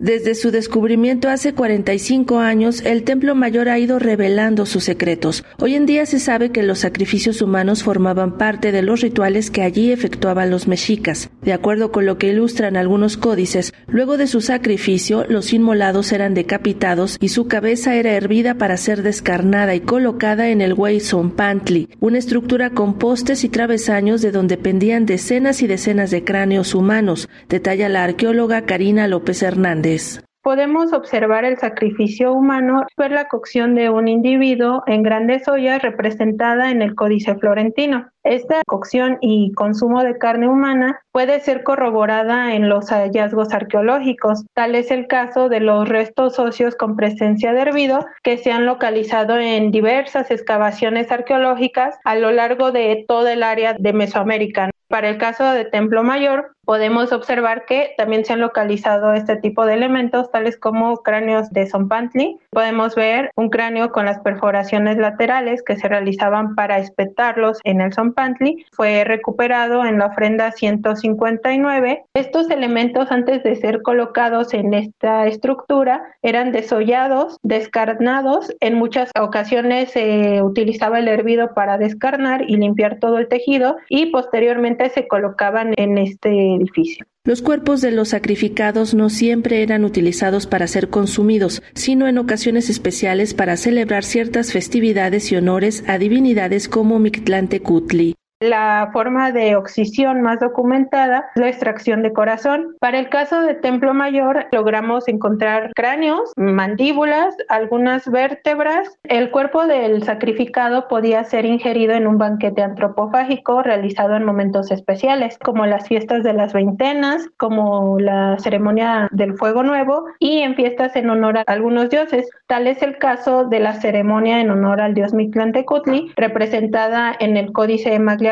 Desde su descubrimiento hace 45 años, el Templo Mayor ha ido revelando sus secretos. Hoy en día se sabe que los sacrificios humanos formaban parte de los rituales que allí efectuaban los mexicas. De acuerdo con lo que ilustran algunos códices, luego de su sacrificio, los inmolados eran decapitados y su cabeza era hervida para ser descarnada y colocada en el Pantli, una estructura con postes y travesaños de donde pendían decenas y decenas de cráneos humanos, detalla la arqueóloga Karina López Hernández podemos observar el sacrificio humano por la cocción de un individuo en grandes ollas representada en el Códice Florentino. Esta cocción y consumo de carne humana puede ser corroborada en los hallazgos arqueológicos. Tal es el caso de los restos óseos con presencia de hervido que se han localizado en diversas excavaciones arqueológicas a lo largo de toda el área de Mesoamérica. Para el caso de Templo Mayor, podemos observar que también se han localizado este tipo de elementos, tales como cráneos de Zompantli. Podemos ver un cráneo con las perforaciones laterales que se realizaban para espetarlos en el Zompantli. Fue recuperado en la ofrenda 159. Estos elementos, antes de ser colocados en esta estructura, eran desollados, descarnados. En muchas ocasiones se utilizaba el hervido para descarnar y limpiar todo el tejido y posteriormente se colocaban en este Los cuerpos de los sacrificados no siempre eran utilizados para ser consumidos, sino en ocasiones especiales para celebrar ciertas festividades y honores a divinidades como Mictlantecutli. La forma de oxisión más documentada es la extracción de corazón. Para el caso de Templo Mayor logramos encontrar cráneos, mandíbulas, algunas vértebras. El cuerpo del sacrificado podía ser ingerido en un banquete antropofágico realizado en momentos especiales, como las fiestas de las veintenas, como la ceremonia del fuego nuevo y en fiestas en honor a algunos dioses. Tal es el caso de la ceremonia en honor al dios Mictlantecutli, representada en el Códice de Maglia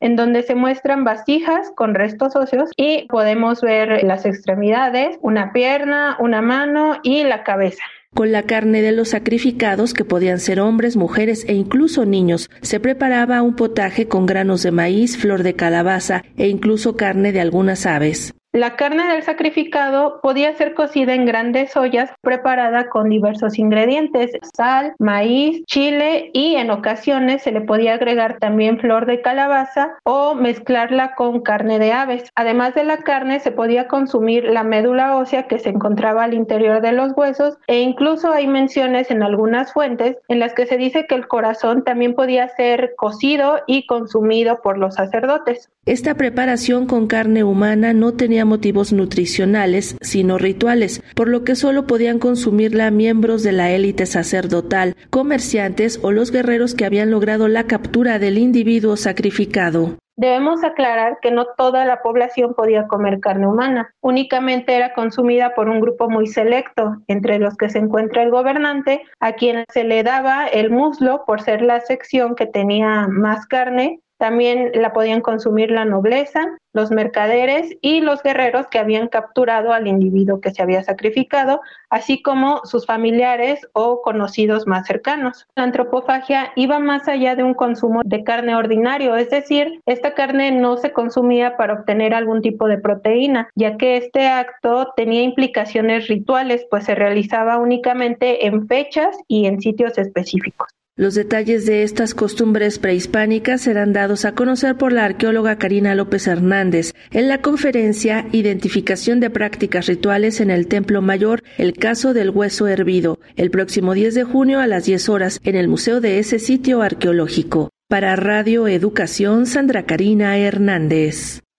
en donde se muestran vasijas con restos óseos y podemos ver las extremidades, una pierna, una mano y la cabeza. Con la carne de los sacrificados, que podían ser hombres, mujeres e incluso niños, se preparaba un potaje con granos de maíz, flor de calabaza e incluso carne de algunas aves. La carne del sacrificado podía ser cocida en grandes ollas preparada con diversos ingredientes, sal, maíz, chile y en ocasiones se le podía agregar también flor de calabaza o mezclarla con carne de aves. Además de la carne se podía consumir la médula ósea que se encontraba al interior de los huesos e incluso hay menciones en algunas fuentes en las que se dice que el corazón también podía ser cocido y consumido por los sacerdotes. Esta preparación con carne humana no motivos nutricionales, sino rituales, por lo que solo podían consumirla miembros de la élite sacerdotal, comerciantes o los guerreros que habían logrado la captura del individuo sacrificado. Debemos aclarar que no toda la población podía comer carne humana, únicamente era consumida por un grupo muy selecto, entre los que se encuentra el gobernante, a quien se le daba el muslo por ser la sección que tenía más carne también la podían consumir la nobleza, los mercaderes y los guerreros que habían capturado al individuo que se había sacrificado, así como sus familiares o conocidos más cercanos. La antropofagia iba más allá de un consumo de carne ordinario, es decir, esta carne no se consumía para obtener algún tipo de proteína, ya que este acto tenía implicaciones rituales, pues se realizaba únicamente en fechas y en sitios específicos. Los detalles de estas costumbres prehispánicas serán dados a conocer por la arqueóloga Karina López Hernández en la conferencia Identificación de prácticas rituales en el Templo Mayor, el caso del hueso hervido, el próximo 10 de junio a las 10 horas en el museo de ese sitio arqueológico. Para Radio Educación, Sandra Karina Hernández.